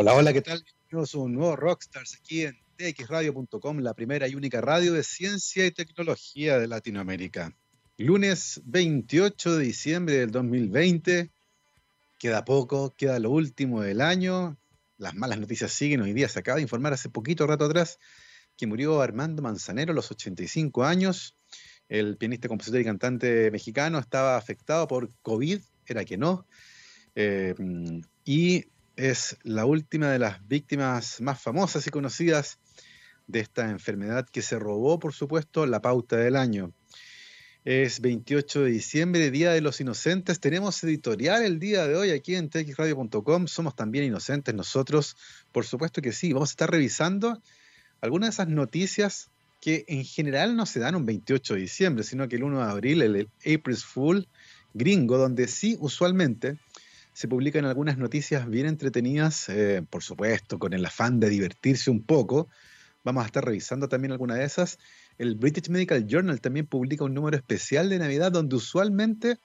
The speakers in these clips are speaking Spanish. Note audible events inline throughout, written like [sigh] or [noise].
Hola, hola, ¿qué tal? Bienvenidos a un nuevo Rockstars aquí en txradio.com, la primera y única radio de ciencia y tecnología de Latinoamérica. Lunes 28 de diciembre del 2020, queda poco, queda lo último del año, las malas noticias siguen, hoy día se acaba de informar hace poquito rato atrás que murió Armando Manzanero a los 85 años, el pianista, compositor y cantante mexicano estaba afectado por COVID, era que no, eh, y es la última de las víctimas más famosas y conocidas de esta enfermedad que se robó, por supuesto, la pauta del año. Es 28 de diciembre, Día de los Inocentes. Tenemos editorial el día de hoy aquí en txradio.com. Somos también inocentes nosotros. Por supuesto que sí. Vamos a estar revisando algunas de esas noticias que en general no se dan un 28 de diciembre, sino que el 1 de abril, el April's Fool gringo, donde sí usualmente se publican algunas noticias bien entretenidas, eh, por supuesto, con el afán de divertirse un poco. Vamos a estar revisando también alguna de esas. El British Medical Journal también publica un número especial de Navidad donde usualmente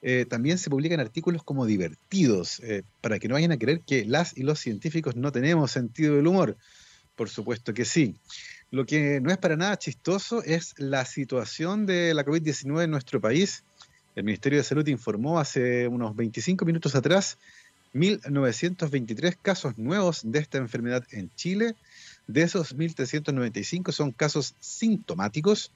eh, también se publican artículos como divertidos, eh, para que no vayan a creer que las y los científicos no tenemos sentido del humor. Por supuesto que sí. Lo que no es para nada chistoso es la situación de la COVID-19 en nuestro país. El Ministerio de Salud informó hace unos 25 minutos atrás 1.923 casos nuevos de esta enfermedad en Chile. De esos 1.395 son casos sintomáticos.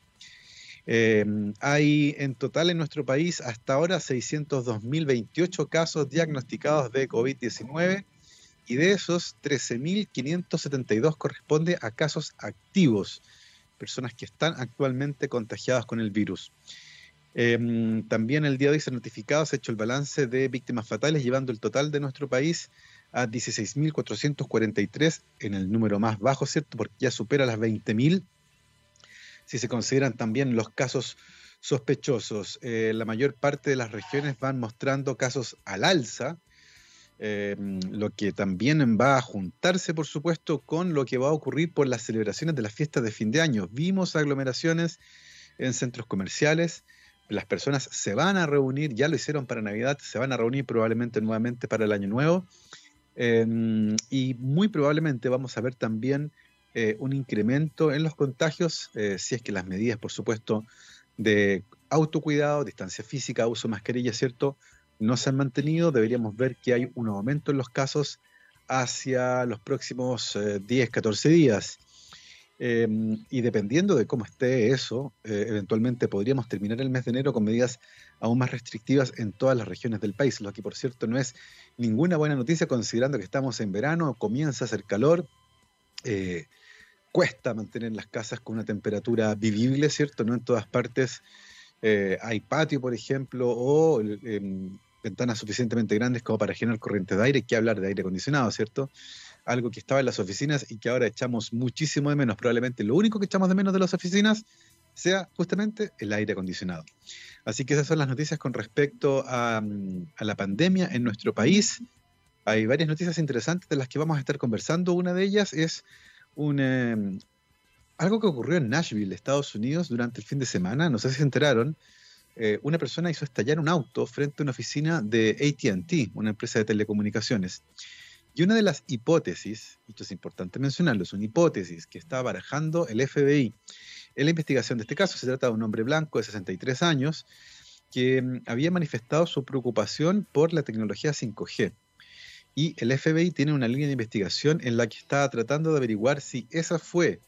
Eh, hay en total en nuestro país hasta ahora 602.028 casos diagnosticados de COVID-19 y de esos 13.572 corresponde a casos activos, personas que están actualmente contagiadas con el virus. Em, también el día de hoy se ha notificado, se ha hecho el balance de víctimas fatales, llevando el total de nuestro país a 16.443 en el número más bajo, ¿cierto? Porque ya supera las 20.000. Si se consideran también los casos sospechosos, eh, la mayor parte de las regiones van mostrando casos al alza, em, lo que también va a juntarse, por supuesto, con lo que va a ocurrir por las celebraciones de las fiestas de fin de año. Vimos aglomeraciones en centros comerciales, las personas se van a reunir, ya lo hicieron para Navidad, se van a reunir probablemente nuevamente para el Año Nuevo. Em, y muy probablemente vamos a ver también eh, un incremento en los contagios, eh, si es que las medidas, por supuesto, de autocuidado, distancia física, uso de mascarilla, ¿cierto? No se han mantenido. Deberíamos ver que hay un aumento en los casos hacia los próximos 10, eh, 14 días. Em, y dependiendo de cómo esté eso, eh, eventualmente podríamos terminar el mes de enero con medidas aún más restrictivas en todas las regiones del país, lo que por cierto no es ninguna buena noticia considerando que estamos en verano, comienza a hacer calor, eh, cuesta mantener las casas con una temperatura vivible, ¿cierto? No en todas partes eh, hay patio, por ejemplo, o em, ventanas suficientemente grandes como para generar corriente de aire, que hablar de aire acondicionado, ¿cierto? Algo que estaba en las oficinas y que ahora echamos muchísimo de menos. Probablemente lo único que echamos de menos de las oficinas sea justamente el aire acondicionado. Así que esas son las noticias con respecto a, mm, la pandemia en nuestro país. Hay varias noticias interesantes de las que vamos a estar conversando. Una de ellas es em, algo que ocurrió en Nashville, Estados Unidos, durante el fin de semana. No sé si se enteraron. Eh, una persona hizo estallar un auto frente a una oficina de ATT, una empresa de telecomunicaciones. Y una de las hipótesis, esto es importante mencionarlo, es una hipótesis que está barajando el FBI en la investigación de este caso. Se trata de un hombre blanco de 63 años que mm, había manifestado su preocupación por la tecnología 5G. Y el FBI tiene una línea de investigación en la que está tratando de averiguar si esa fue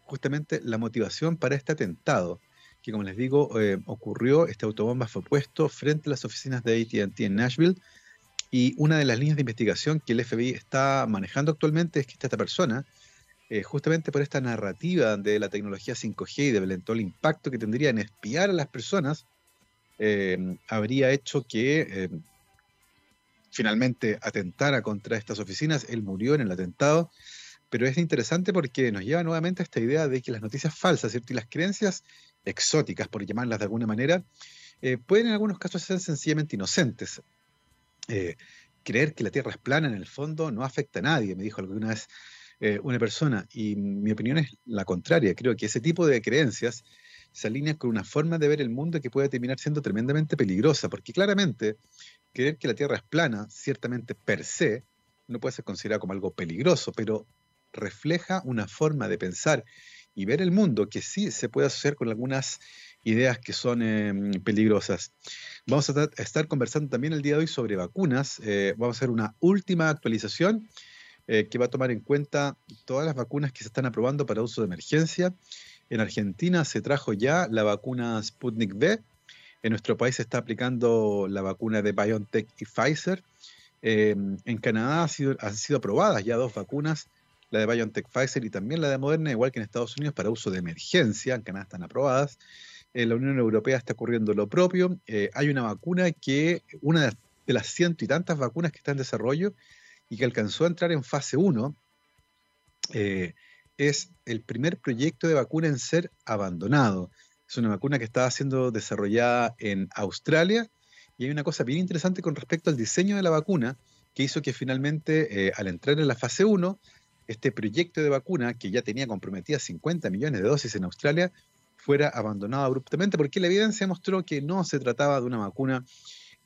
justamente la motivación para este atentado, que como les digo, eh, ocurrió, este autobomba fue puesto frente a las oficinas de ATT en Nashville y una de las líneas de investigación que el FBI está manejando actualmente es que esta persona, eh, justamente por esta narrativa de la tecnología 5G y de todo el impacto que tendría en espiar a las personas, eh, habría hecho que eh, finalmente atentara contra estas oficinas. Él murió en el atentado, pero es interesante porque nos lleva nuevamente a esta idea de que las noticias falsas y las creencias exóticas, por llamarlas de alguna manera, pueden en algunos casos ser sencillamente inocentes. Eh, creer que la Tierra es plana en el fondo no afecta a nadie, me dijo alguna vez eh, una persona, y mi opinión es la contraria. Creo que ese tipo de creencias se alinean con una forma de ver el mundo que puede terminar siendo tremendamente peligrosa, porque claramente creer que la Tierra es plana, ciertamente per se, no puede ser considerado como algo peligroso, pero refleja una forma de pensar y ver el mundo que sí se puede asociar con algunas ideas que son em, peligrosas. Vamos a estar conversando también el día de hoy sobre vacunas. Eh, vamos a hacer una última actualización eh, que va a tomar en cuenta todas las vacunas que se están aprobando para uso de emergencia. En Argentina se trajo ya la vacuna Sputnik V. En nuestro país se está aplicando la vacuna de BioNTech y Pfizer. Em, en Canadá han sido aprobadas ya dos vacunas la de BioNTech Pfizer y también la de Moderna, igual que en Estados Unidos, para uso de emergencia, en Canadá están aprobadas. En la Unión Europea está ocurriendo lo propio. Eh, hay una vacuna que, una de las ciento y tantas vacunas que está en desarrollo y que alcanzó a entrar en fase 1, eh, es el primer proyecto de vacuna en ser abandonado. Es una vacuna que estaba siendo desarrollada en Australia y hay una cosa bien interesante con respecto al diseño de la vacuna que hizo que finalmente, eh, al entrar en la fase 1, este proyecto de vacuna, que ya tenía comprometidas 50 millones de dosis en Australia, fuera abandonado abruptamente, porque la evidencia mostró que no se trataba de una vacuna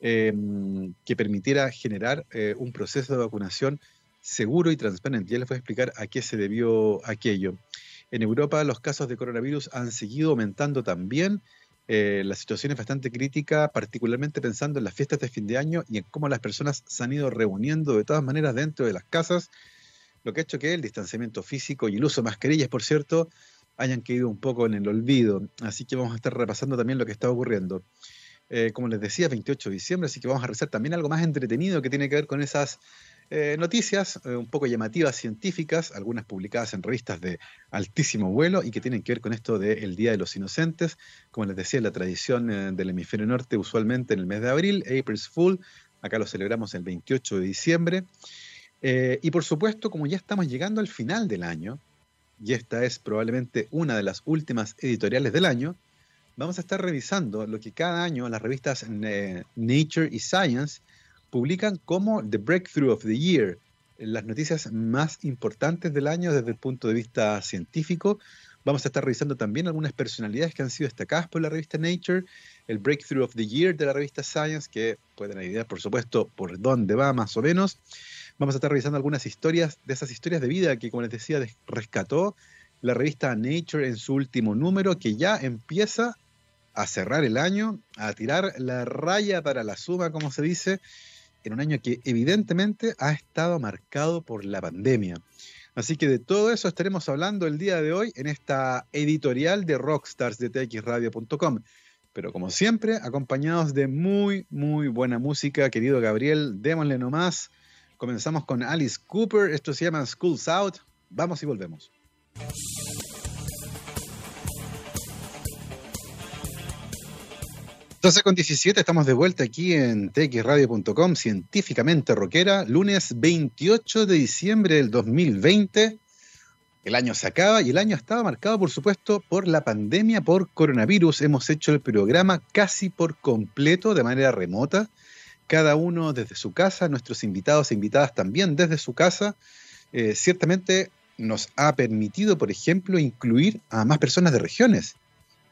em, que permitiera generar eh, un proceso de vacunación seguro y transparente. Ya les voy a explicar a qué se debió aquello. En Europa los casos de coronavirus han seguido aumentando también. Eh, la situación es bastante crítica, particularmente pensando en las fiestas de fin de año y en cómo las personas se han ido reuniendo de todas maneras dentro de las casas lo que ha hecho que el distanciamiento físico y el uso de mascarillas, por cierto, hayan caído un poco en el olvido. Así que vamos a estar repasando también lo que está ocurriendo. Eh, como les decía, 28 de diciembre, así que vamos a revisar también algo más entretenido que tiene que ver con esas eh, noticias eh, un poco llamativas científicas, algunas publicadas en revistas de altísimo vuelo y que tienen que ver con esto del Día de los Inocentes. Como les decía, la tradición del hemisferio norte, usualmente en el mes de abril, April's Fool, acá lo celebramos el 28 de diciembre. Y por supuesto, como ya estamos llegando al final del año, y esta es probablemente una de las últimas editoriales del año, vamos a estar revisando lo que cada año las revistas eh, Nature y Science publican como The Breakthrough of the Year, las noticias más importantes del año desde el punto de vista científico. Vamos a estar revisando también algunas personalidades que han sido destacadas por la revista Nature, el Breakthrough of the Year de la revista Science, que pueden ayudar, por supuesto, por dónde va más o menos. Vamos a estar revisando algunas historias de esas historias de vida que, como les decía, rescató la revista Nature en su último número, que ya empieza a cerrar el año, a tirar la raya para la suma, como se dice, en un año que evidentemente ha estado marcado por la pandemia. Así que de todo eso estaremos hablando el día de hoy en esta editorial de Rockstars de txradio.com. Pero como siempre, acompañados de muy, muy buena música, querido Gabriel, démosle nomás. Comenzamos con Alice Cooper, esto se llama School's Out. Vamos y volvemos. 12 con 17, estamos de vuelta aquí en txradio.com, científicamente rockera, lunes 28 de diciembre del 2020. El año se acaba y el año estaba marcado, por supuesto, por la pandemia por coronavirus. Hemos hecho el programa casi por completo, de manera remota cada uno desde su casa, nuestros invitados e invitadas también desde su casa, eh, ciertamente nos ha permitido, por ejemplo, incluir a más personas de regiones,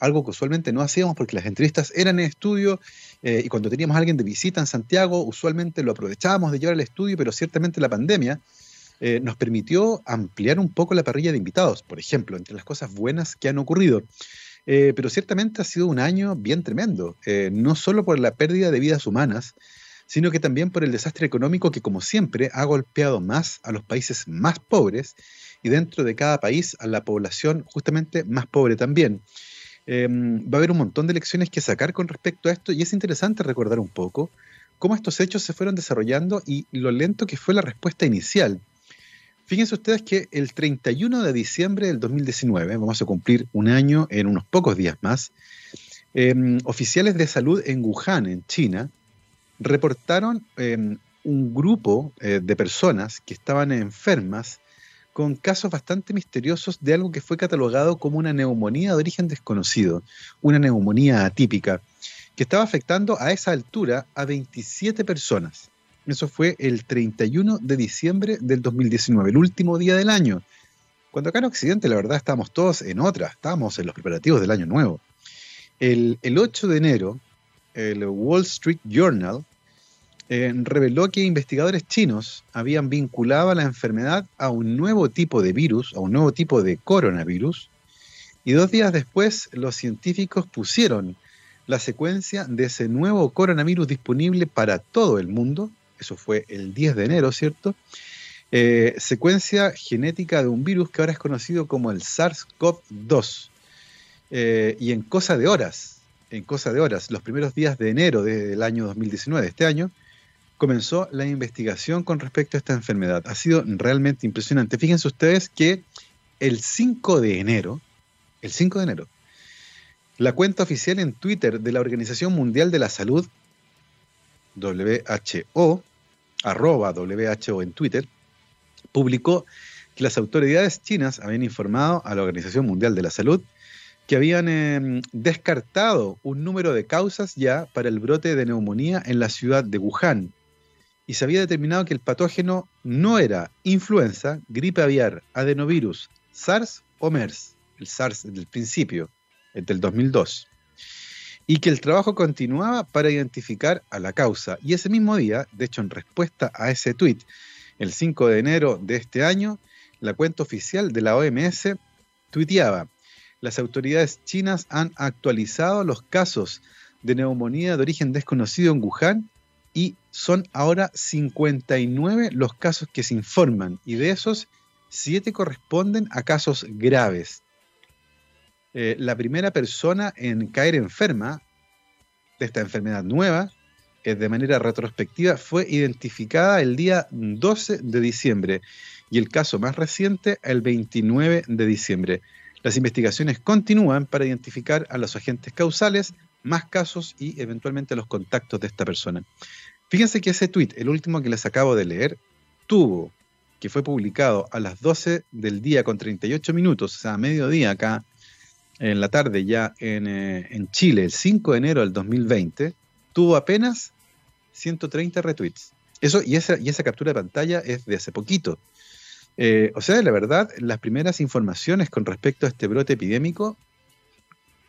algo que usualmente no hacíamos porque las entrevistas eran en estudio eh, y cuando teníamos a alguien de visita en Santiago, usualmente lo aprovechábamos de llevar al estudio, pero ciertamente la pandemia eh, nos permitió ampliar un poco la parrilla de invitados, por ejemplo, entre las cosas buenas que han ocurrido. pero ciertamente ha sido un año bien tremendo, no solo por la pérdida de vidas humanas, sino que también por el desastre económico que, como siempre, ha golpeado más a los países más pobres y dentro de cada país a la población justamente más pobre también. Em, va a haber un montón de lecciones que sacar con respecto a esto y es interesante recordar un poco cómo estos hechos se fueron desarrollando y lo lento que fue la respuesta inicial. Fíjense ustedes que el 31 de diciembre del 2019, vamos a cumplir un año en unos pocos días más, em, oficiales de salud en Wuhan, en China, reportaron em, un grupo eh, de personas que estaban enfermas con casos bastante misteriosos de algo que fue catalogado como una neumonía de origen desconocido, una neumonía atípica, que estaba afectando a esa altura a 27 personas. Eso fue el 31 de diciembre del 2019, el último día del año. Cuando acá en Occidente, la verdad, estábamos todos en otra, estábamos en los preparativos del año nuevo. El, el 8 de enero, el Wall Street Journal eh, reveló que investigadores chinos habían vinculado a la enfermedad a un nuevo tipo de virus, a un nuevo tipo de coronavirus, y dos días después los científicos pusieron la secuencia de ese nuevo coronavirus disponible para todo el mundo, eso fue el 10 de enero, ¿cierto? Eh, secuencia genética de un virus que ahora es conocido como el SARS-CoV-2. Eh, y en cosa de horas, en cosa de horas, los primeros días de enero del año 2019, este año, comenzó la investigación con respecto a esta enfermedad. Ha sido realmente impresionante. Fíjense ustedes que el 5 de enero, el 5 de enero, la cuenta oficial en Twitter de la Organización Mundial de la Salud, WHO, arroba WHO en Twitter, publicó que las autoridades chinas habían informado a la Organización Mundial de la Salud que habían em, descartado un número de causas ya para el brote de neumonía en la ciudad de Wuhan y se había determinado que el patógeno no era influenza, gripe aviar, adenovirus, SARS o MERS, el SARS del principio, del 2002, y que el trabajo continuaba para identificar a la causa. Y ese mismo día, de hecho en respuesta a ese tuit, el 5 de enero de este año, la cuenta oficial de la OMS tuiteaba, las autoridades chinas han actualizado los casos de neumonía de origen desconocido en Wuhan y son ahora 59 los casos que se informan y de esos 7 corresponden a casos graves. Eh, la primera persona en caer enferma de esta enfermedad nueva, eh, de manera retrospectiva, fue identificada el día 12 de diciembre y el caso más reciente el 29 de diciembre. Las investigaciones continúan para identificar a los agentes causales, más casos y eventualmente los contactos de esta persona. Fíjense que ese tweet, el último que les acabo de leer, tuvo, que fue publicado a las 12 del día con 38 minutos, o sea, a mediodía acá en la tarde ya en, eh, en Chile, el 5 de enero del 2020, tuvo apenas 130 retweets. Eso, y esa, y esa captura de pantalla es de hace poquito. Eh, o sea, la verdad, las primeras informaciones con respecto a este brote epidémico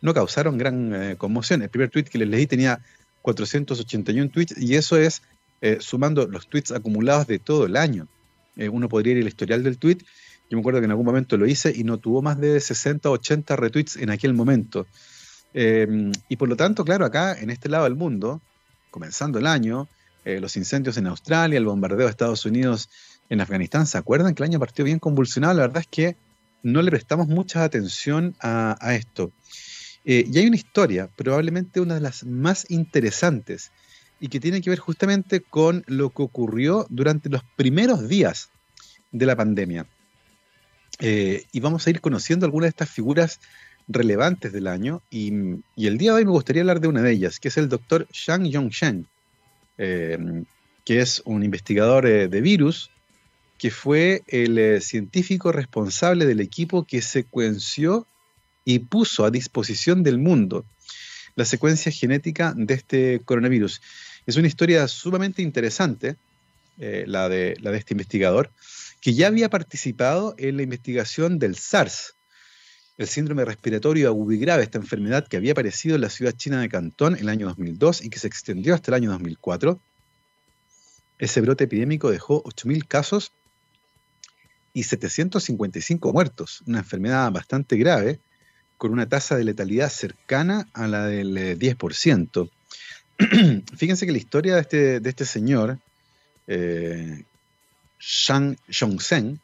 no causaron gran eh, conmoción. El primer tweet que les leí tenía 481 tweets y eso es eh, sumando los tweets acumulados de todo el año. uno podría ir al historial del tweet. Yo me acuerdo que en algún momento lo hice y no tuvo más de 60 o 80 retweets en aquel momento. y por lo tanto, claro, acá en este lado del mundo, comenzando el año, los incendios en Australia, el bombardeo de Estados Unidos en Afganistán, ¿se acuerdan que el año partió bien convulsionado? La verdad es que no le prestamos mucha atención a, esto. Eh, y hay una historia, probablemente una de las más interesantes, y que tiene que ver justamente con lo que ocurrió durante los primeros días de la pandemia. Eh, y vamos a ir conociendo algunas de estas figuras relevantes del año, y, el día de hoy me gustaría hablar de una de ellas, que es el doctor Shang Yongshen, eh, que es un investigador de virus que fue el eh, científico responsable del equipo que secuenció y puso a disposición del mundo la secuencia genética de este coronavirus. Es una historia sumamente interesante, eh, la, de, la de este investigador, que ya había participado en la investigación del SARS, el síndrome respiratorio agudo grave, esta enfermedad que había aparecido en la ciudad china de Cantón en el año 2002 y que se extendió hasta el año 2004. Ese brote epidémico dejó 8.000 casos y 755 muertos, una enfermedad bastante grave, con una tasa de letalidad cercana a la del 10%. Eh, [clears throat] Fíjense que la historia de este, de este señor, eh, Shang Zhongzhen,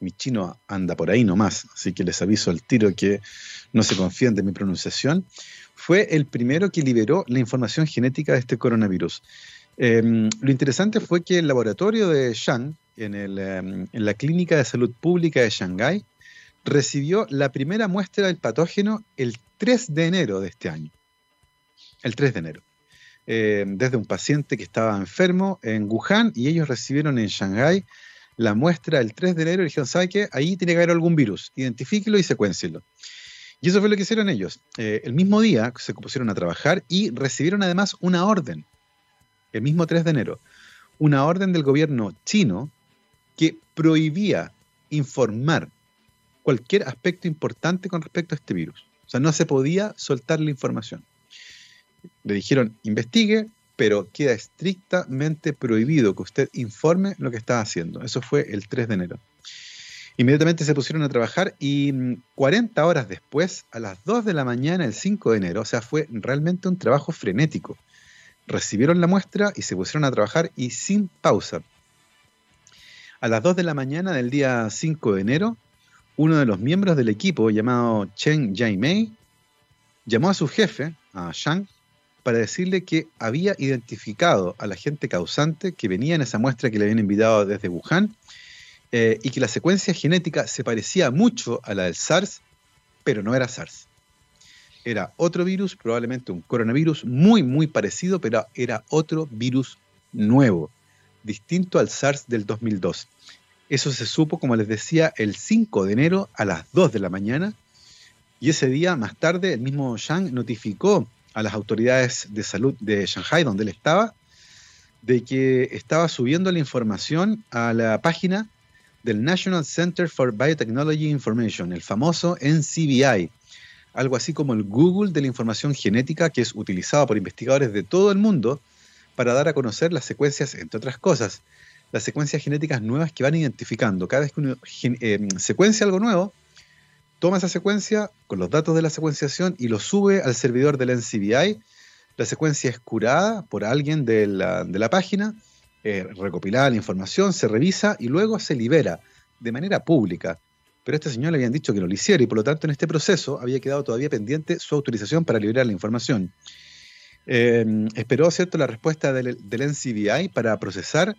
mi chino anda por ahí nomás, así que les aviso al tiro que no se confíen de mi pronunciación, fue el primero que liberó la información genética de este coronavirus. Em, lo interesante fue que el laboratorio de Shang Em, en, la Clínica de Salud Pública de Shanghái, recibió la primera muestra del patógeno el 3 de enero de este año. El 3 de enero. Em, desde un paciente que estaba enfermo en Wuhan y ellos recibieron en Shanghái la muestra el 3 de enero y dijeron, ¿sabe qué? Ahí tiene que haber algún virus, identifíquelo y secuéncielo. Y eso fue lo que hicieron ellos. Eh, el mismo día se pusieron a trabajar y recibieron además una orden, el mismo 3 de enero, una orden del gobierno chino que prohibía informar cualquier aspecto importante con respecto a este virus. O sea, no se podía soltar la información. Le dijeron, investigue, pero queda estrictamente prohibido que usted informe lo que está haciendo. Eso fue el 3 de enero. Inmediatamente se pusieron a trabajar y 40 mm, horas después, a las 2 de la mañana, el 5 de enero, o sea, fue realmente un trabajo frenético. Recibieron la muestra y se pusieron a trabajar y sin pausa. A las 2 de la mañana del día 5 de enero, uno de los miembros del equipo, llamado Chen Jaimei, llamó a su jefe, a Shang, para decirle que había identificado al agente causante que venía en esa muestra que le habían invitado desde Wuhan eh, y que la secuencia genética se parecía mucho a la del SARS, pero no era SARS. Era otro virus, probablemente un coronavirus muy, muy parecido, pero era otro virus nuevo, distinto al SARS del 2002. Eso se supo, como les decía, el 5 de enero a las 2 de la mañana, y ese día, más tarde, el mismo Yang notificó a las autoridades de salud de Shanghai, donde él estaba, de que estaba subiendo la información a la página del National Center for Biotechnology Information, el famoso NCBI, algo así como el Google de la información genética que es utilizado por investigadores de todo el mundo para dar a conocer las secuencias, entre otras cosas, las secuencias genéticas nuevas que van identificando. Cada vez que uno eh, secuencia algo nuevo, toma esa secuencia con los datos de la secuenciación y lo sube al servidor del NCBI. La secuencia es curada por alguien de la, de la página eh, recopilada la información, se revisa y luego se libera de manera pública. Pero a este señor le habían dicho que no lo hiciera y por lo tanto en este proceso había quedado todavía pendiente su autorización para liberar la información. Eh, esperó ¿cierto? la respuesta del, del NCBI para procesar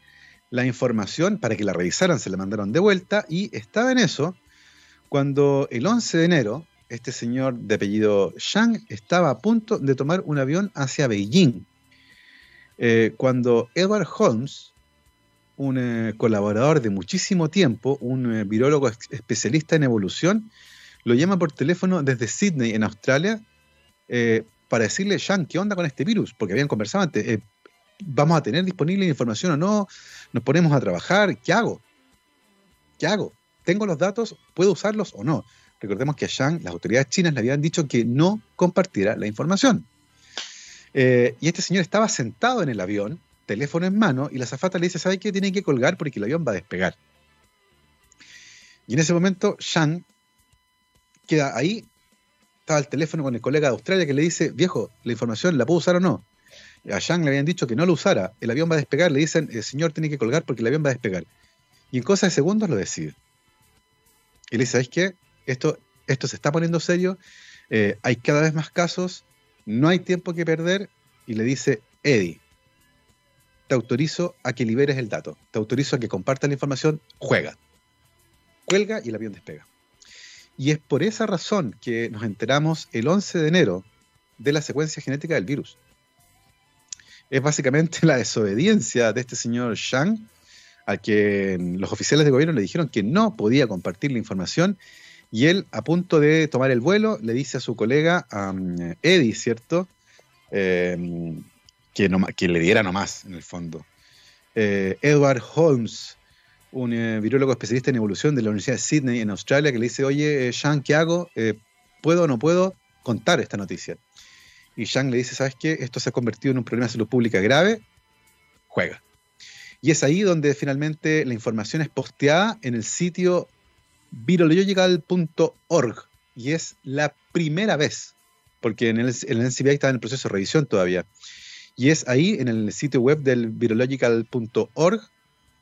la información, para que la revisaran, se la mandaron de vuelta y estaba en eso cuando el 11 de enero este señor de apellido Shang estaba a punto de tomar un avión hacia Beijing eh, cuando Edward Holmes, un eh, colaborador de muchísimo tiempo, un eh, virólogo especialista en evolución, lo llama por teléfono desde Sydney, en Australia, para decirle, Sean, ¿qué onda con este virus? Porque habían conversado antes, ¿vamos a tener disponible información o no? ¿Nos ponemos a trabajar? ¿Qué hago? ¿Qué hago? ¿Tengo los datos? ¿Puedo usarlos o no? Recordemos que a Shang las autoridades chinas le habían dicho que no compartiera la información. Eh, y este señor estaba sentado en el avión, teléfono en mano, y la zafata le dice, ¿sabe qué? Tiene que colgar porque el avión va a despegar. Y en ese momento, Shang queda ahí, estaba el teléfono con el colega de Australia que le dice, viejo, ¿la información la puedo usar o no? A Shang le habían dicho que no lo usara, el avión va a despegar, le dicen, el señor tiene que colgar porque el avión va a despegar. Y en cosas de segundos lo decide. Y le dice, ¿sabes qué? Esto, esto se está poniendo serio, eh, hay cada vez más casos, no hay tiempo que perder y le dice, Eddie, te autorizo a que liberes el dato, te autorizo a que compartas la información, juega. Cuelga y el avión despega. Y es por esa razón que nos enteramos el 11 de enero de la secuencia genética del virus. Es básicamente la desobediencia de este señor Shang, a que los oficiales de gobierno le dijeron que no podía compartir la información y él, a punto de tomar el vuelo, le dice a su colega, Eddie, ¿cierto? Eh, que, que, le diera nomás, en el fondo. Eh, Edward Holmes, un eh, virólogo especialista en evolución de la Universidad de Sydney, en Australia, que le dice, oye, Sean, ¿qué hago? ¿Puedo o no puedo contar esta noticia? Y Shang le dice, ¿sabes qué? Esto se ha convertido en un problema de salud pública grave, juega. Y es ahí donde finalmente la información es posteada en el sitio virological.org y es la primera vez, porque en el, el NCBI está en el proceso de revisión todavía, y es ahí en el sitio web del virological.org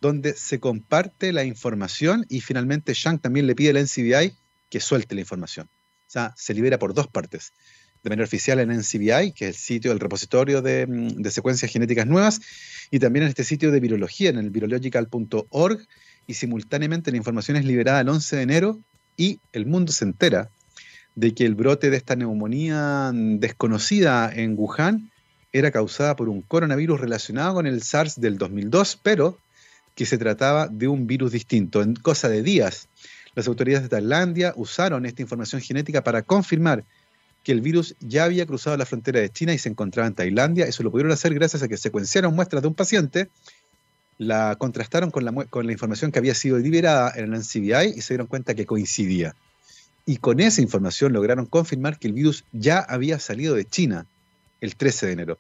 donde se comparte la información y finalmente Shang también le pide al NCBI que suelte la información. O sea, se libera por dos partes. De manera oficial en NCBI, que es el sitio, del repositorio de, de secuencias genéticas nuevas, y también en este sitio de virología, en el virological.org, y simultáneamente la información es liberada el 11 de enero y el mundo se entera de que el brote de esta neumonía desconocida en Wuhan era causada por un coronavirus relacionado con el SARS del 2002, pero que se trataba de un virus distinto. En cosa de días, las autoridades de Tailandia usaron esta información genética para confirmar que el virus ya había cruzado la frontera de China y se encontraba en Tailandia. Eso lo pudieron hacer gracias a que secuenciaron muestras de un paciente la contrastaron con la, con la información que había sido liberada en el NCBI y se dieron cuenta que coincidía. Y con esa información lograron confirmar que el virus ya había salido de China el 13 de enero.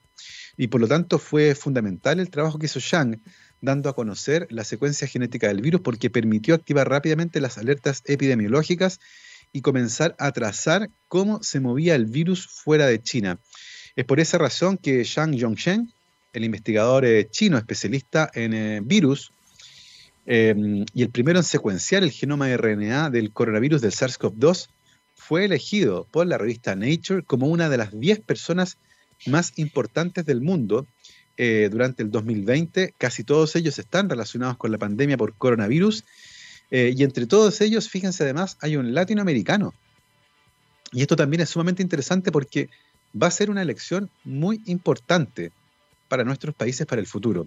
y por lo tanto fue fundamental el trabajo que hizo Shang dando a conocer la secuencia genética del virus porque permitió activar rápidamente las alertas epidemiológicas y comenzar a trazar cómo se movía el virus fuera de China. Es por esa razón que Zhang Yongshen, el investigador eh, chino especialista en eh, virus em, y el primero en secuenciar el genoma de RNA del coronavirus del SARS-CoV-2, fue elegido por la revista Nature como una de las 10 personas más importantes del mundo eh, durante el 2020. Casi todos ellos están relacionados con la pandemia por coronavirus. Eh, y entre todos ellos, fíjense además, hay un latinoamericano. Y esto también es sumamente interesante porque va a ser una elección muy importante para nuestros países para el futuro.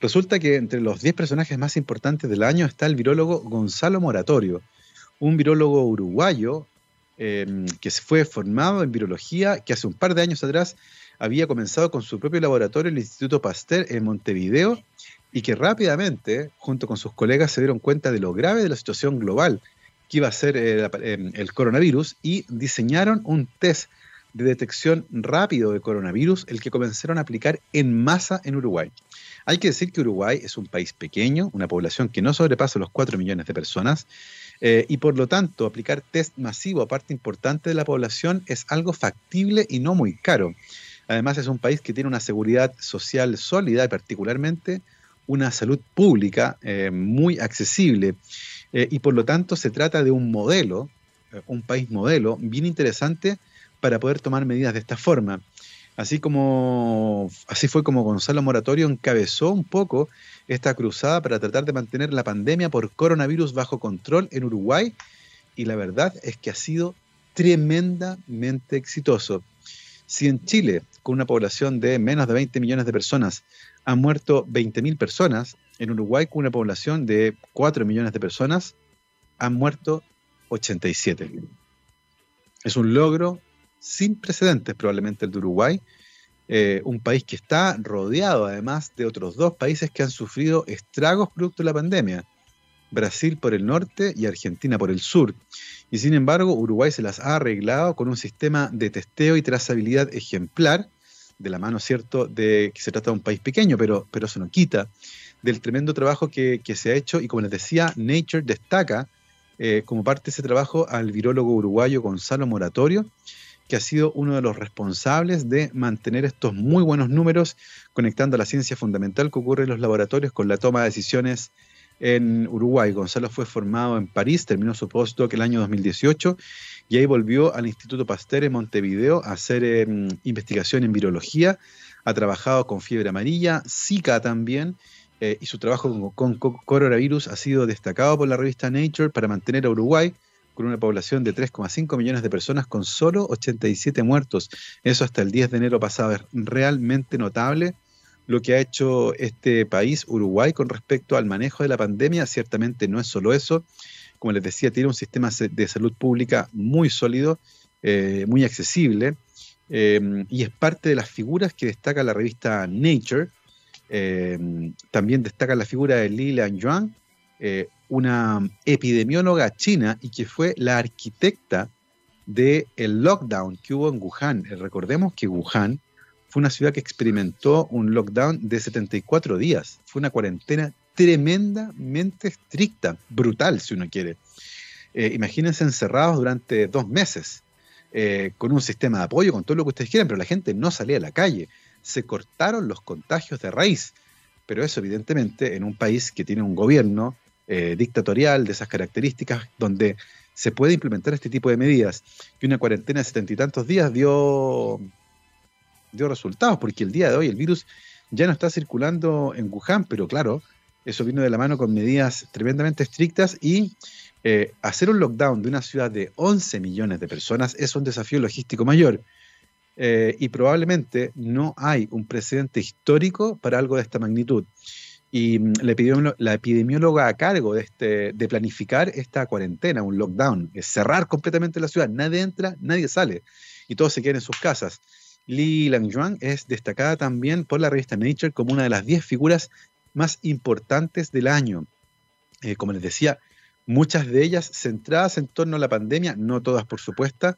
Resulta que entre los 10 personajes más importantes del año está el virólogo Gonzalo Moratorio, un virólogo uruguayo eh, que fue formado en virología, que hace un par de años atrás había comenzado con su propio laboratorio, el Instituto Pasteur, en Montevideo, y que rápidamente, junto con sus colegas, se dieron cuenta de lo grave de la situación global que iba a ser eh, em, el coronavirus y diseñaron un test de detección rápido de coronavirus, el que comenzaron a aplicar en masa en Uruguay. Hay que decir que Uruguay es un país pequeño, una población que no sobrepasa los 4 millones de personas, eh, y por lo tanto aplicar test masivo a parte importante de la población es algo factible y no muy caro. Además es un país que tiene una seguridad social sólida y particularmente una salud pública eh, muy accesible. Eh, y por lo tanto se trata de un modelo, eh, un país modelo, bien interesante para poder tomar medidas de esta forma. Así como así fue como Gonzalo Moratorio encabezó un poco esta cruzada para tratar de mantener la pandemia por coronavirus bajo control en Uruguay y la verdad es que ha sido tremendamente exitoso. Si en Chile, con una población de menos de 20 millones de personas, han muerto 20.000 personas, en Uruguay, con una población de 4 millones de personas, han muerto 87. Es un logro sin precedentes probablemente el de Uruguay, eh, un país que está rodeado además de otros dos países que han sufrido estragos producto de la pandemia, Brasil por el norte y Argentina por el sur. Y sin embargo, Uruguay se las ha arreglado con un sistema de testeo y trazabilidad ejemplar, de la mano, ¿cierto?, de que se trata de un país pequeño, pero, pero eso no quita del tremendo trabajo que, se ha hecho. Y como les decía, Nature destaca eh, como parte de ese trabajo al virólogo uruguayo Gonzalo Moratorio, que ha sido uno de los responsables de mantener estos muy buenos números, conectando la ciencia fundamental que ocurre en los laboratorios con la toma de decisiones en Uruguay. Gonzalo fue formado en París, terminó su postdoc el año 2018 y ahí volvió al Instituto Pasteur en Montevideo a hacer em, investigación en virología. Ha trabajado con fiebre amarilla, Zika también, eh, y su trabajo con, con, coronavirus ha sido destacado por la revista Nature para mantener a Uruguay con una población de 3,5 millones de personas con solo 87 muertos. Eso hasta el 10 de enero pasado es realmente notable lo que ha hecho este país, Uruguay, con respecto al manejo de la pandemia. Ciertamente no es solo eso. Como les decía, tiene un sistema de salud pública muy sólido, eh, muy accesible, eh, y es parte de las figuras que destaca la revista Nature. Eh, también destaca la figura de Li Yuan, una epidemióloga china y que fue la arquitecta del lockdown que hubo en Wuhan. Recordemos que Wuhan fue una ciudad que experimentó un lockdown de 74 días. Fue una cuarentena tremendamente estricta, brutal si uno quiere. Eh, imagínense encerrados durante dos meses, eh, con un sistema de apoyo, con todo lo que ustedes quieran, pero la gente no salía a la calle. Se cortaron los contagios de raíz. Pero eso, evidentemente, en un país que tiene un gobierno eh, dictatorial de esas características, donde se puede implementar este tipo de medidas, que una cuarentena de setenta y tantos días dio dio resultados, porque el día de hoy el virus ya no está circulando en Wuhan, pero claro, eso vino de la mano con medidas tremendamente estrictas y eh, hacer un lockdown de una ciudad de 11 millones de personas es un desafío logístico mayor. Eh, y probablemente no hay un precedente histórico para algo de esta magnitud. Y mm, la, epidemióloga a cargo de, este, de planificar esta cuarentena, un lockdown, es cerrar completamente la ciudad, nadie entra, nadie sale y todos se quedan en sus casas. Li Langyuan es destacada también por la revista Nature como una de las 10 figuras más importantes del año. Eh, como les decía, muchas de ellas centradas en torno a la pandemia, no todas por supuesto.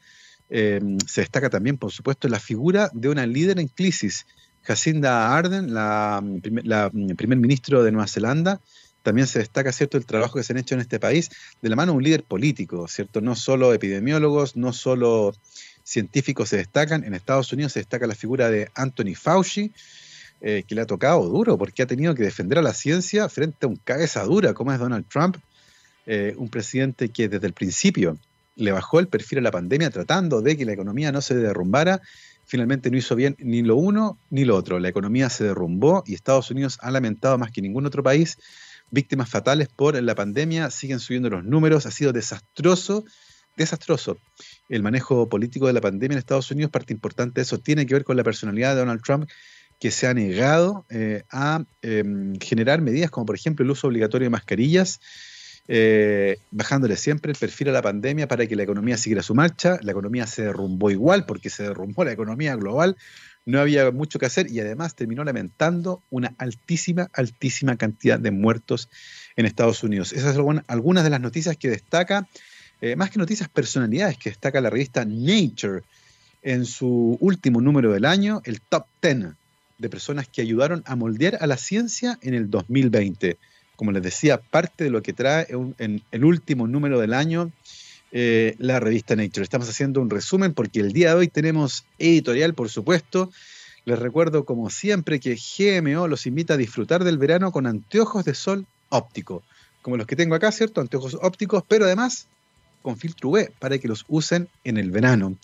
Eh, se destaca también, por supuesto, la figura de una líder en crisis, Jacinda Ardern, la, la primer ministro de Nueva Zelanda, también se destaca, ¿cierto?, el trabajo que se han hecho en este país de la mano de un líder político, ¿cierto? No solo epidemiólogos, no solo científicos se destacan, en Estados Unidos se destaca la figura de Anthony Fauci, eh, que le ha tocado duro, porque ha tenido que defender a la ciencia frente a un cabeza dura como es Donald Trump, eh, un presidente que desde el principio le bajó el perfil a la pandemia tratando de que la economía no se derrumbara. Finalmente no hizo bien ni lo uno ni lo otro. La economía se derrumbó y Estados Unidos ha lamentado más que ningún otro país víctimas fatales por la pandemia, siguen subiendo los números, ha sido desastroso, desastroso. El manejo político de la pandemia en Estados Unidos, parte importante de eso, tiene que ver con la personalidad de Donald Trump, que se ha negado eh, a em, generar medidas como por ejemplo el uso obligatorio de mascarillas, eh, bajándole siempre el perfil a la pandemia para que la economía siguiera su marcha. La economía se derrumbó igual porque se derrumbó la economía global no había mucho que hacer y además terminó lamentando una altísima, altísima cantidad de muertos en Estados Unidos. Esas son algunas de las noticias que destaca, eh, más que noticias, personalidades que destaca la revista Nature en su último número del año, el top 10 de personas que ayudaron a moldear a la ciencia en el 2020. Como les decía, parte de lo que trae en el último número del año eh, la revista Nature. Estamos haciendo un resumen porque el día de hoy tenemos editorial, por supuesto. Les recuerdo, como siempre, que GMO los invita a disfrutar del verano con anteojos de sol óptico, como los que tengo acá, ¿cierto? Anteojos ópticos, pero además con filtro UV para que los usen en el verano.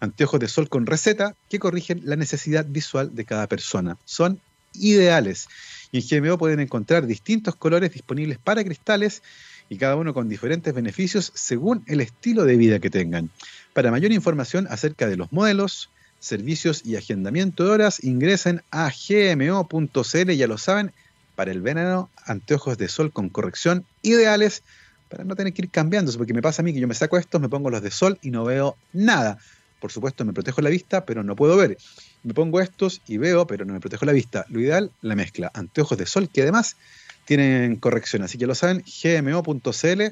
Anteojos de sol con receta que corrigen la necesidad visual de cada persona. Son ideales. Y en GMO pueden encontrar distintos colores disponibles para cristales y cada uno con diferentes beneficios según el estilo de vida que tengan. Para mayor información acerca de los modelos, servicios y agendamiento de horas, ingresen a gmo.cl, ya lo saben, para el verano, anteojos de sol con corrección ideales para no tener que ir cambiándose, porque me pasa a mí que yo me saco estos, me pongo los de sol y no veo nada. Por supuesto, me protejo la vista, pero no puedo ver. Me pongo estos y veo, pero no me protejo la vista. Lo ideal, la mezcla. Anteojos de sol que además tienen corrección. Así que lo saben, gmo.cl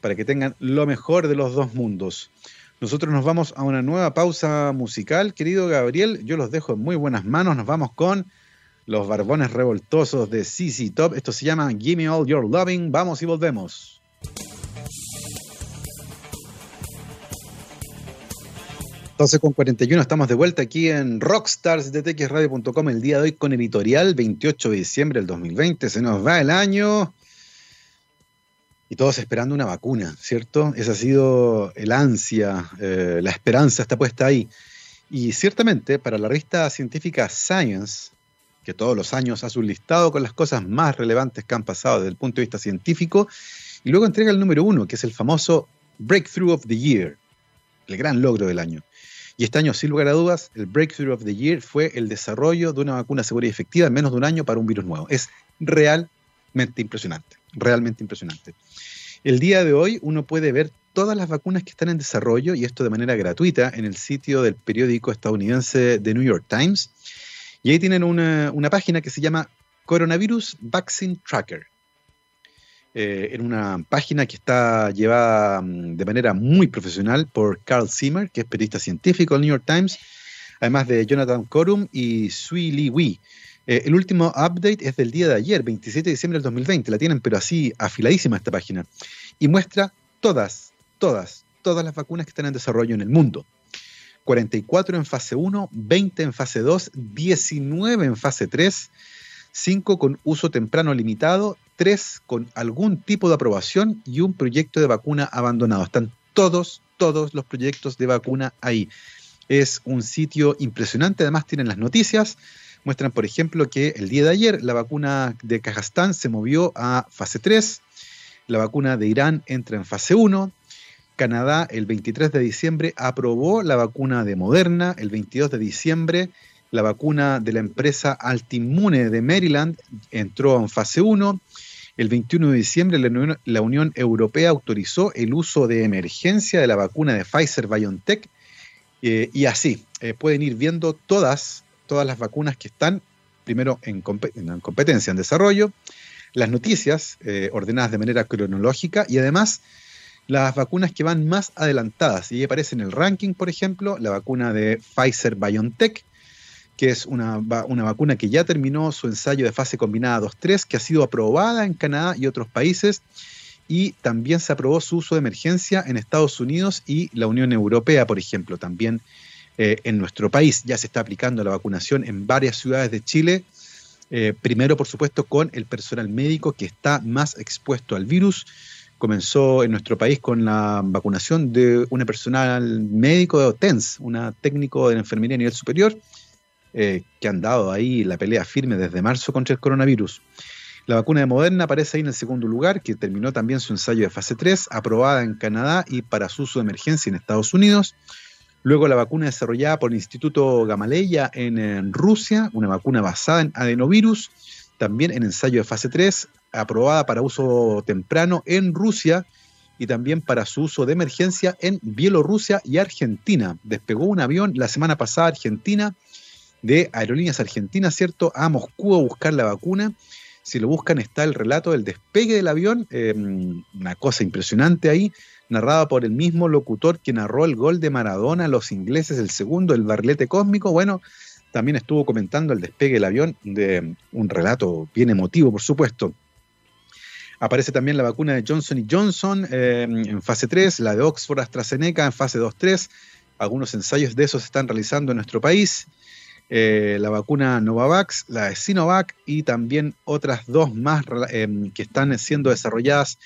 para que tengan lo mejor de los dos mundos. Nosotros nos vamos a una nueva pausa musical, querido Gabriel. Yo los dejo en muy buenas manos. Nos vamos con los barbones revoltosos de CC Top. Esto se llama Gimme All Your Loving. Vamos y volvemos. 12 con 41, estamos de vuelta aquí en Rockstars de txradio.com el día de hoy con editorial 28 de diciembre del 2020. Se nos va el año y todos esperando una vacuna, ¿cierto? Esa ha sido el ansia, eh, la esperanza está puesta ahí. Y ciertamente para la revista científica Science, que todos los años hace un listado con las cosas más relevantes que han pasado desde el punto de vista científico, y luego entrega el número uno, que es el famoso Breakthrough of the Year, el gran logro del año. Y este año, sin lugar a dudas, el Breakthrough of the Year fue el desarrollo de una vacuna segura y efectiva en menos de un año para un virus nuevo. Es realmente impresionante, realmente impresionante. El día de hoy uno puede ver todas las vacunas que están en desarrollo, y esto de manera gratuita, en el sitio del periódico estadounidense The New York Times. Y ahí tienen una, una página que se llama Coronavirus Vaccine Tracker. Eh, en una página que está llevada mm, de manera muy profesional por Carl Zimmer, que es periodista científico del New York Times, además de Jonathan Corum y Sui Li Wei. Eh, el último update es del día de ayer, 27 de diciembre del 2020. La tienen, pero así afiladísima esta página. Y muestra todas, todas, todas las vacunas que están en desarrollo en el mundo. 44 en fase 1, 20 en fase 2, 19 en fase 3, 5 con uso temprano limitado tres con algún tipo de aprobación y un proyecto de vacuna abandonado. Están todos, todos los proyectos de vacuna ahí. Es un sitio impresionante, además tienen las noticias. Muestran, por ejemplo, que el día de ayer la vacuna de Kazajstán se movió a fase 3, la vacuna de Irán entra en fase 1, Canadá el 23 de diciembre aprobó la vacuna de Moderna, el 22 de diciembre la vacuna de la empresa Altimune de Maryland entró en fase 1, el 21 de diciembre la Unión, Europea autorizó el uso de emergencia de la vacuna de Pfizer BioNTech eh, y así eh, pueden ir viendo todas, todas las vacunas que están primero en, competencia, en desarrollo, las noticias eh, ordenadas de manera cronológica y además las vacunas que van más adelantadas. Y ahí aparece en el ranking, por ejemplo, la vacuna de Pfizer BioNTech, que es una, una, vacuna que ya terminó su ensayo de fase combinada 2-3, que ha sido aprobada en Canadá y otros países, y también se aprobó su uso de emergencia en Estados Unidos y la Unión Europea, por ejemplo, también eh, en nuestro país. Ya se está aplicando la vacunación en varias ciudades de Chile, eh, primero, por supuesto, con el personal médico que está más expuesto al virus. Comenzó en nuestro país con la vacunación de un personal médico de OTENS, una técnico de la enfermería a nivel superior, eh, que han dado ahí la pelea firme desde marzo contra el coronavirus. La vacuna de Moderna aparece ahí en el segundo lugar, que terminó también su ensayo de fase 3, aprobada en Canadá y para su uso de emergencia en Estados Unidos. Luego la vacuna desarrollada por el Instituto Gamaleya en, Rusia, una vacuna basada en adenovirus, también en ensayo de fase 3, aprobada para uso temprano en Rusia y también para su uso de emergencia en Bielorrusia y Argentina. Despegó un avión la semana pasada Argentina de Aerolíneas Argentinas, ¿cierto?, a Moscú a buscar la vacuna. Si lo buscan está el relato del despegue del avión, eh, una cosa impresionante ahí, narrada por el mismo locutor que narró el gol de Maradona los ingleses, el segundo, el barlete cósmico. Bueno, también estuvo comentando el despegue del avión, de un relato bien emotivo, por supuesto. Aparece también la vacuna de Johnson Johnson eh, en fase 3, la de Oxford AstraZeneca en fase 2-3. Algunos ensayos de esos se están realizando en nuestro país. Eh, la vacuna Novavax, la de Sinovac y también otras dos más em, que están siendo desarrolladas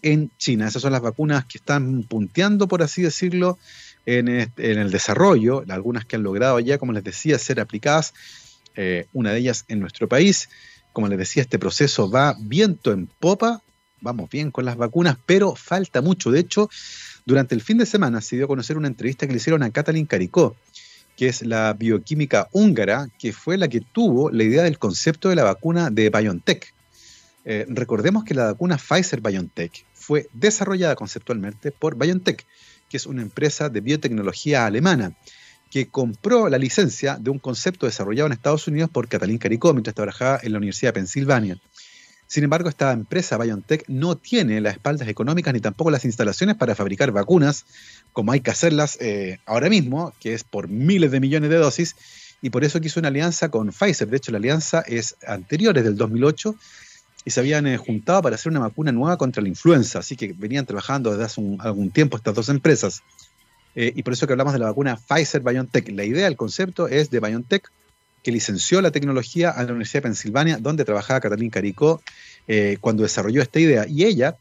en China. Esas son las vacunas que están punteando, por así decirlo, en, el desarrollo, algunas que han logrado ya, como les decía, ser aplicadas, eh, una de ellas en nuestro país. Como les decía, este proceso va viento en popa, vamos bien con las vacunas, pero falta mucho. De hecho, durante el fin de semana se dio a conocer una entrevista que le hicieron a Katalin Caricó, que es la bioquímica húngara, que fue la que tuvo la idea del concepto de la vacuna de BioNTech. Eh, recordemos que la vacuna Pfizer-BioNTech fue desarrollada conceptualmente por BioNTech, que es una empresa de biotecnología alemana, que compró la licencia de un concepto desarrollado en Estados Unidos por Katalin Caricó mientras trabajaba en la Universidad de Pensilvania. Sin embargo, esta empresa BioNTech no tiene las espaldas económicas ni tampoco las instalaciones para fabricar vacunas como hay que hacerlas eh, ahora mismo, que es por miles de millones de dosis, y por eso quiso una alianza con Pfizer. De hecho, la alianza es anterior, es del 2008, y se habían eh, juntado para hacer una vacuna nueva contra la influenza, así que venían trabajando desde hace algún tiempo estas dos empresas. Eh, y por eso que hablamos de la vacuna Pfizer-BioNTech. La idea, el concepto es de BioNTech, que licenció la tecnología a la Universidad de Pensilvania, donde trabajaba Catalina Caricó cuando desarrolló esta idea. Y ella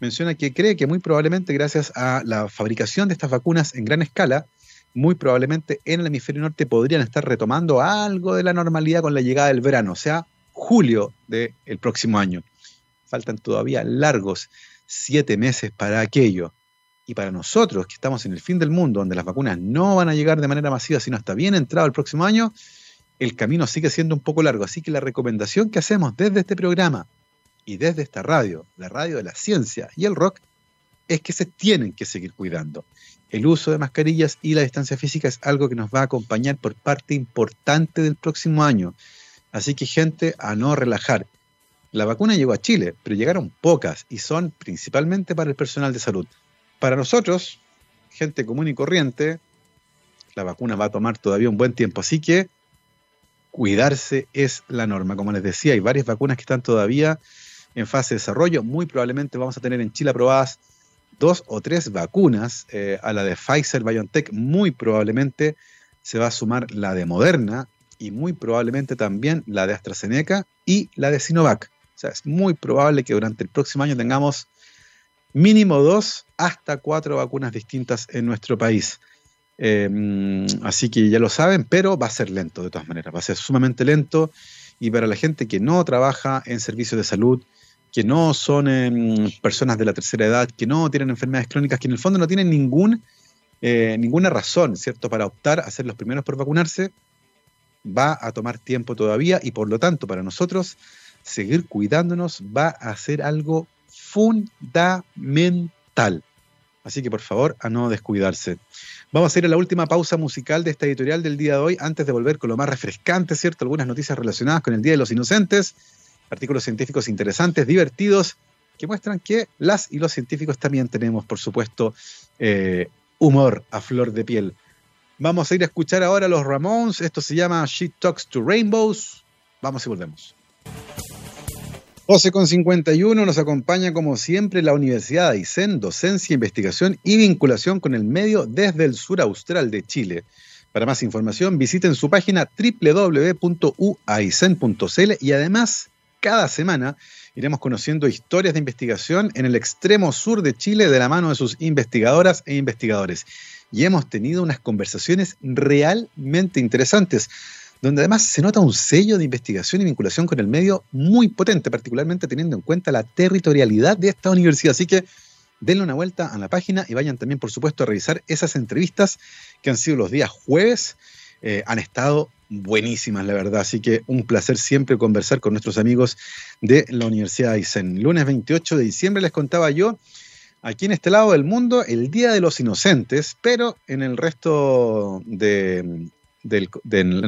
menciona que cree que muy probablemente gracias a la fabricación de estas vacunas en gran escala, muy probablemente en el hemisferio norte podrían estar retomando algo de la normalidad con la llegada del verano, o sea, julio del próximo año. Faltan todavía largos siete meses para aquello. Y para nosotros, que estamos en el fin del mundo, donde las vacunas no van a llegar de manera masiva, sino hasta bien entrado el próximo año, el camino sigue siendo un poco largo. Así que la recomendación que hacemos desde este programa, y desde esta radio, la radio de la ciencia y el rock, es que se tienen que seguir cuidando. El uso de mascarillas y la distancia física es algo que nos va a acompañar por parte importante del próximo año. Así que gente, a no relajar. La vacuna llegó a Chile, pero llegaron pocas y son principalmente para el personal de salud. Para nosotros, gente común y corriente, la vacuna va a tomar todavía un buen tiempo. Así que cuidarse es la norma. Como les decía, hay varias vacunas que están todavía en fase de desarrollo. Muy probablemente vamos a tener en Chile aprobadas dos o tres vacunas eh, a la de Pfizer BioNTech. Muy probablemente se va a sumar la de Moderna y muy probablemente también la de AstraZeneca y la de Sinovac. O sea, es muy probable que durante el próximo año tengamos mínimo dos hasta cuatro vacunas distintas en nuestro país. Em, así que ya lo saben, pero va a ser lento de todas maneras, va a ser sumamente lento. Y para la gente que no trabaja en servicios de salud, que no son em, personas de la tercera edad, que no tienen enfermedades crónicas, que en el fondo no tienen ningún, eh, ninguna razón, ¿cierto?, para optar a ser los primeros por vacunarse, va a tomar tiempo todavía y por lo tanto para nosotros seguir cuidándonos va a ser algo fundamental. Así que por favor, a no descuidarse. Vamos a ir a la última pausa musical de esta editorial del día de hoy, antes de volver con lo más refrescante, ¿cierto? Algunas noticias relacionadas con el Día de los Inocentes artículos científicos interesantes, divertidos, que muestran que las y los científicos también tenemos, por supuesto, eh, humor a flor de piel. Vamos a ir a escuchar ahora a los Ramones. Esto se llama She Talks to Rainbows. Vamos y volvemos. 12 con 51 nos acompaña como siempre la Universidad de docencia, investigación y vinculación con el medio desde el sur austral de Chile. Para más información visiten su página www.uaicen.cl y además cada semana iremos conociendo historias de investigación en el extremo sur de Chile de la mano de sus investigadoras e investigadores y hemos tenido unas conversaciones realmente interesantes, donde además se nota un sello de investigación y vinculación con el medio muy potente, particularmente teniendo en cuenta la territorialidad de esta universidad. Así que denle una vuelta a la página y vayan también, por supuesto, a revisar esas entrevistas que han sido los días jueves. Eh, han estado buenísimas, la verdad. Así que un placer siempre conversar con nuestros amigos de la Universidad de Aysén. Lunes 28 de diciembre les contaba yo aquí en este lado del mundo el Día de los Inocentes, pero en el resto, del,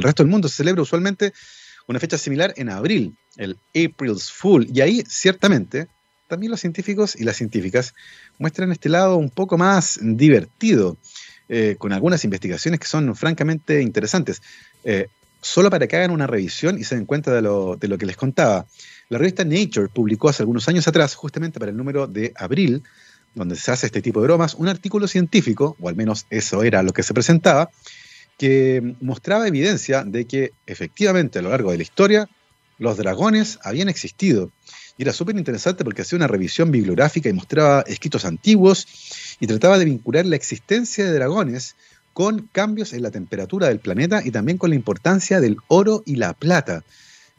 resto del mundo se celebra usualmente una fecha similar en abril, el April's Fool. Y ahí, ciertamente, también los científicos y las científicas muestran este lado un poco más divertido, eh, con algunas investigaciones que son francamente interesantes. Eh, solo para que hagan una revisión y se den cuenta de lo, de lo que les contaba. La revista Nature publicó hace algunos años atrás, justamente para el número de abril, donde se hace este tipo de bromas, un artículo científico, o al menos eso era lo que se presentaba, que mostraba evidencia de que efectivamente a lo largo de la historia los dragones habían existido. Y era súper interesante porque hacía una revisión bibliográfica y mostraba escritos antiguos y trataba de vincular la existencia de dragones con cambios en la temperatura del planeta y también con la importancia del oro y la plata.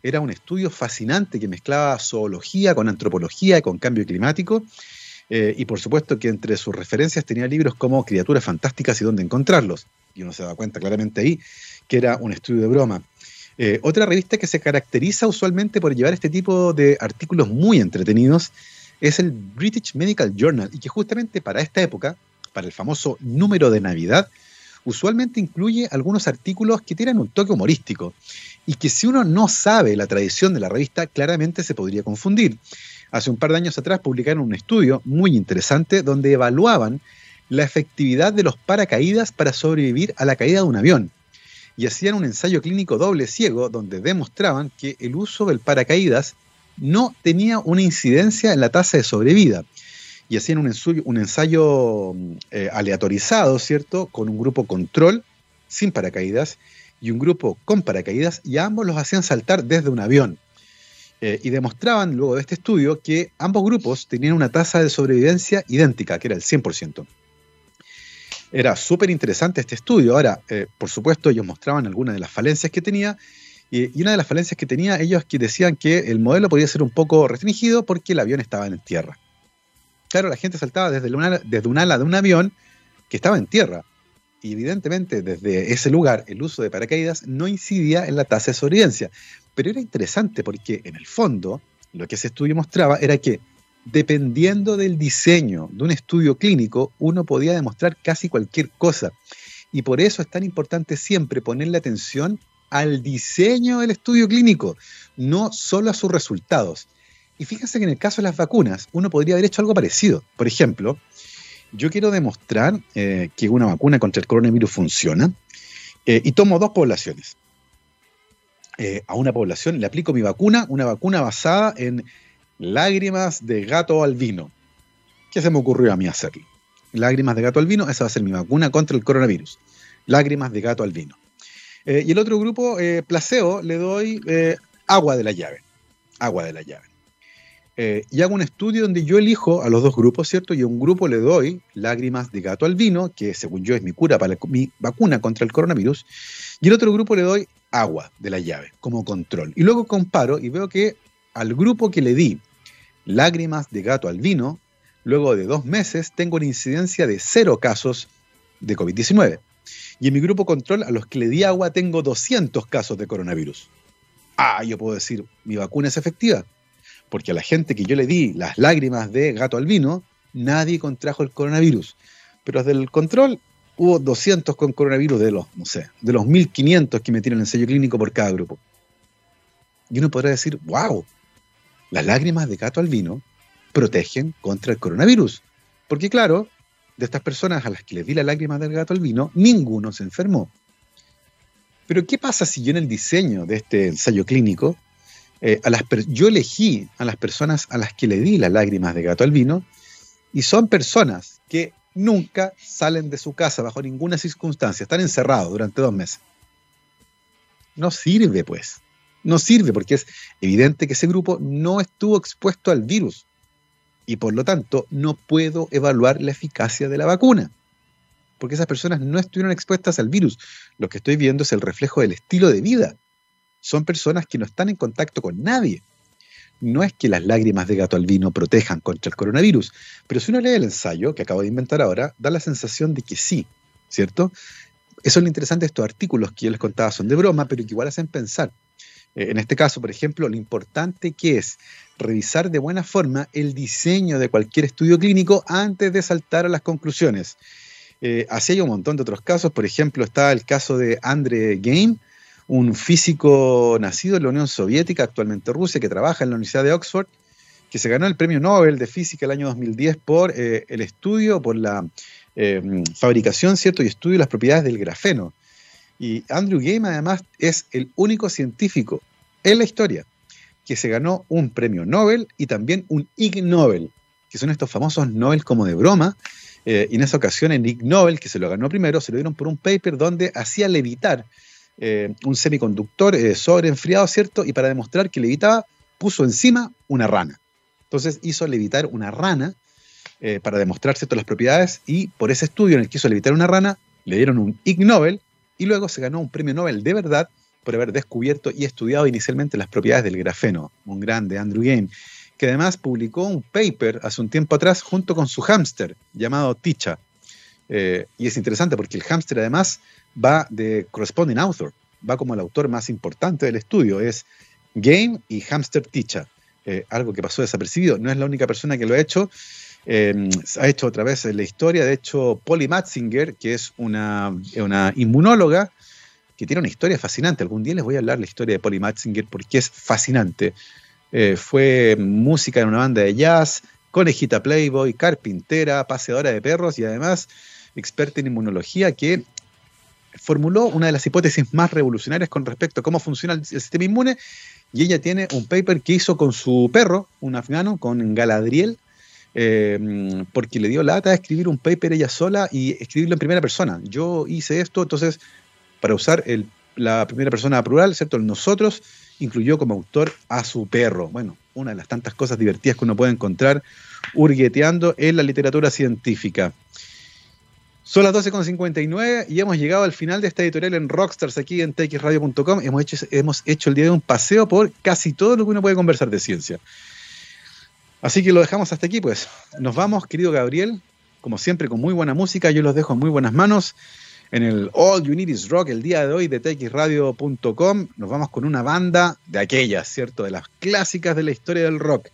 Era un estudio fascinante que mezclaba zoología con antropología y con cambio climático eh, y por supuesto que entre sus referencias tenía libros como Criaturas Fantásticas y dónde encontrarlos. Y uno se da cuenta claramente ahí que era un estudio de broma. Eh, otra revista que se caracteriza usualmente por llevar este tipo de artículos muy entretenidos es el British Medical Journal y que justamente para esta época, para el famoso número de Navidad, usualmente incluye algunos artículos que tienen un toque humorístico y que si uno no sabe la tradición de la revista, claramente se podría confundir hace un par de años atrás publicaron un estudio muy interesante donde evaluaban la efectividad de los paracaídas para sobrevivir a la caída de un avión. Y hacían un ensayo clínico doble ciego donde demostraban que el uso del paracaídas no tenía una incidencia en la tasa de sobrevida. Y hacían un ensayo, ensayo eh, aleatorizado, ¿cierto? Con un grupo control sin paracaídas y un grupo con paracaídas y ambos los hacían saltar desde un avión. Eh, y demostraban luego de este estudio que ambos grupos tenían una tasa de sobrevivencia idéntica, que era el 100%. Era súper interesante este estudio. Ahora, eh, por supuesto, ellos mostraban algunas de las falencias que tenía, y, una de las falencias que tenía, ellos que decían que el modelo podía ser un poco restringido porque el avión estaba en tierra. Claro, la gente saltaba desde, desde un ala de un avión que estaba en tierra. Y evidentemente, desde ese lugar, el uso de paracaídas no incidía en la tasa de sobrevivencia. Pero era interesante porque en el fondo lo que ese estudio mostraba era que dependiendo del diseño de un estudio clínico, uno podía demostrar casi cualquier cosa. Y por eso es tan importante siempre ponerle atención al diseño del estudio clínico, no solo a sus resultados. Y fíjense que en el caso de las vacunas, uno podría haber hecho algo parecido. Por ejemplo, yo quiero demostrar eh, que una vacuna contra el coronavirus funciona eh, y tomo dos poblaciones. Eh, a una población, le aplico mi vacuna, una vacuna basada en lágrimas de gato albino. ¿Qué se me ocurrió a mí hacerlo? Lágrimas de gato albino, esa va a ser mi vacuna contra el coronavirus. Lágrimas de gato albino. Eh, y el otro grupo, eh, placebo, le doy agua de la llave. Agua de la llave. y hago un estudio donde yo elijo a los dos grupos, ¿cierto? Y a un grupo le doy lágrimas de gato albino, que según yo es mi cura para mi vacuna contra el coronavirus, y el otro grupo le doy agua de la llave como control. Y luego comparo y veo que al grupo que le di lágrimas de gato al vino, luego de dos meses tengo una incidencia de cero casos de COVID-19. Y en mi grupo control, a los que le di agua, tengo 200 casos de coronavirus. Ah, yo puedo decir, mi vacuna es efectiva. Porque a la gente que yo le di las lágrimas de gato al vino, nadie contrajo el coronavirus. Pero desde el control, hubo 200 con coronavirus de los, no sé, de los 1500 que metieron el ensayo clínico por cada grupo. Y uno podrá decir, wow, las lágrimas de gato albino protegen contra el coronavirus. Porque claro, de estas personas a las que les di la lágrima del gato al vino, ninguno se enfermó. Pero ¿qué pasa si yo en el diseño de este ensayo clínico, eh, yo elegí a las personas a las que le di las lágrimas de gato al vino y son personas que nunca salen de su casa bajo ninguna circunstancia, están encerrados durante dos meses? No sirve, pues. No sirve porque es evidente que ese grupo no estuvo expuesto al virus y por lo tanto no puedo evaluar la eficacia de la vacuna, porque esas personas no estuvieron expuestas al virus. Lo que estoy viendo es el reflejo del estilo de vida. Son personas que no están en contacto con nadie. No es que las lágrimas de gato albino protejan contra el coronavirus, pero si uno lee el ensayo que acabo de inventar ahora, da la sensación de que sí, ¿cierto? Eso es lo interesante de estos artículos que yo les contaba, son de broma, pero que igual hacen pensar. Eh, en este caso, por ejemplo, lo importante que es revisar de buena forma el diseño de cualquier estudio clínico antes de saltar a las conclusiones. Eh, así hay un montón de otros casos, por ejemplo, está el caso de Andre Game, un físico nacido en la Unión Soviética, actualmente Rusia, que trabaja en la Universidad de Oxford, que se ganó el premio Nobel de Física el año 2010 por eh, el estudio, por la eh, fabricación, ¿cierto? Y estudio de las propiedades del grafeno. Y Andrew Game además es el único científico en la historia que se ganó un premio Nobel y también un Ig Nobel, que son estos famosos Nobel como de broma. Eh, y en esa ocasión, en Ig Nobel, que se lo ganó primero, se lo dieron por un paper donde hacía levitar eh, un semiconductor eh, sobre enfriado, ¿cierto? Y para demostrar que levitaba, puso encima una rana. Entonces hizo levitar una rana para demostrar ciertas las propiedades y por ese estudio en el que hizo levitar una rana, le dieron un Ig Nobel y luego se ganó un premio Nobel de verdad por haber descubierto y estudiado inicialmente las propiedades del grafeno, un grande Andrew Game, que además publicó un paper hace un tiempo atrás junto con su hámster llamado Ticha. Eh, y es interesante porque el hámster además va de corresponding author, va como el autor más importante del estudio, es Game y hámster Ticha. Eh, algo que pasó desapercibido, no es la única persona que lo ha hecho, eh, ha hecho otra vez la historia, de hecho Polly Matzinger, que es una, una inmunóloga, que tiene una historia fascinante. Algún día les voy a hablar la historia de Polly Matzinger porque es fascinante. Eh, fue música en una banda de jazz, conejita Playboy, carpintera, paseadora de perros y además experta en inmunología que formuló una de las hipótesis más revolucionarias con respecto a cómo funciona el, sistema inmune y ella tiene un paper que hizo con su perro, un afgano, con Galadriel, eh, porque le dio lata a escribir un paper ella sola y escribirlo en primera persona. Yo hice esto, entonces para usar la primera persona plural, ¿cierto? El nosotros incluyó como autor a su perro. Bueno, una de las tantas cosas divertidas que uno puede encontrar hurgueteando en la literatura científica. Son las 12.59 y hemos llegado al final de esta editorial en Rockstars aquí en txradio.com. Hemos hecho, hemos hecho el día de un paseo por casi todo lo que uno puede conversar de ciencia. Así que lo dejamos hasta aquí, pues. Nos vamos, querido Gabriel, como siempre, con muy buena música. Yo los dejo en muy buenas manos en el All You Need Is Rock el día de hoy de txradio.com. Nos vamos con una banda de aquellas, ¿cierto? De las clásicas de la historia del rock.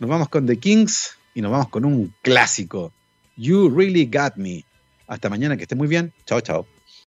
Nos vamos con The Kings y nos vamos con un clásico, You Really Got Me. Hasta mañana, que esté muy bien. Chao, chao.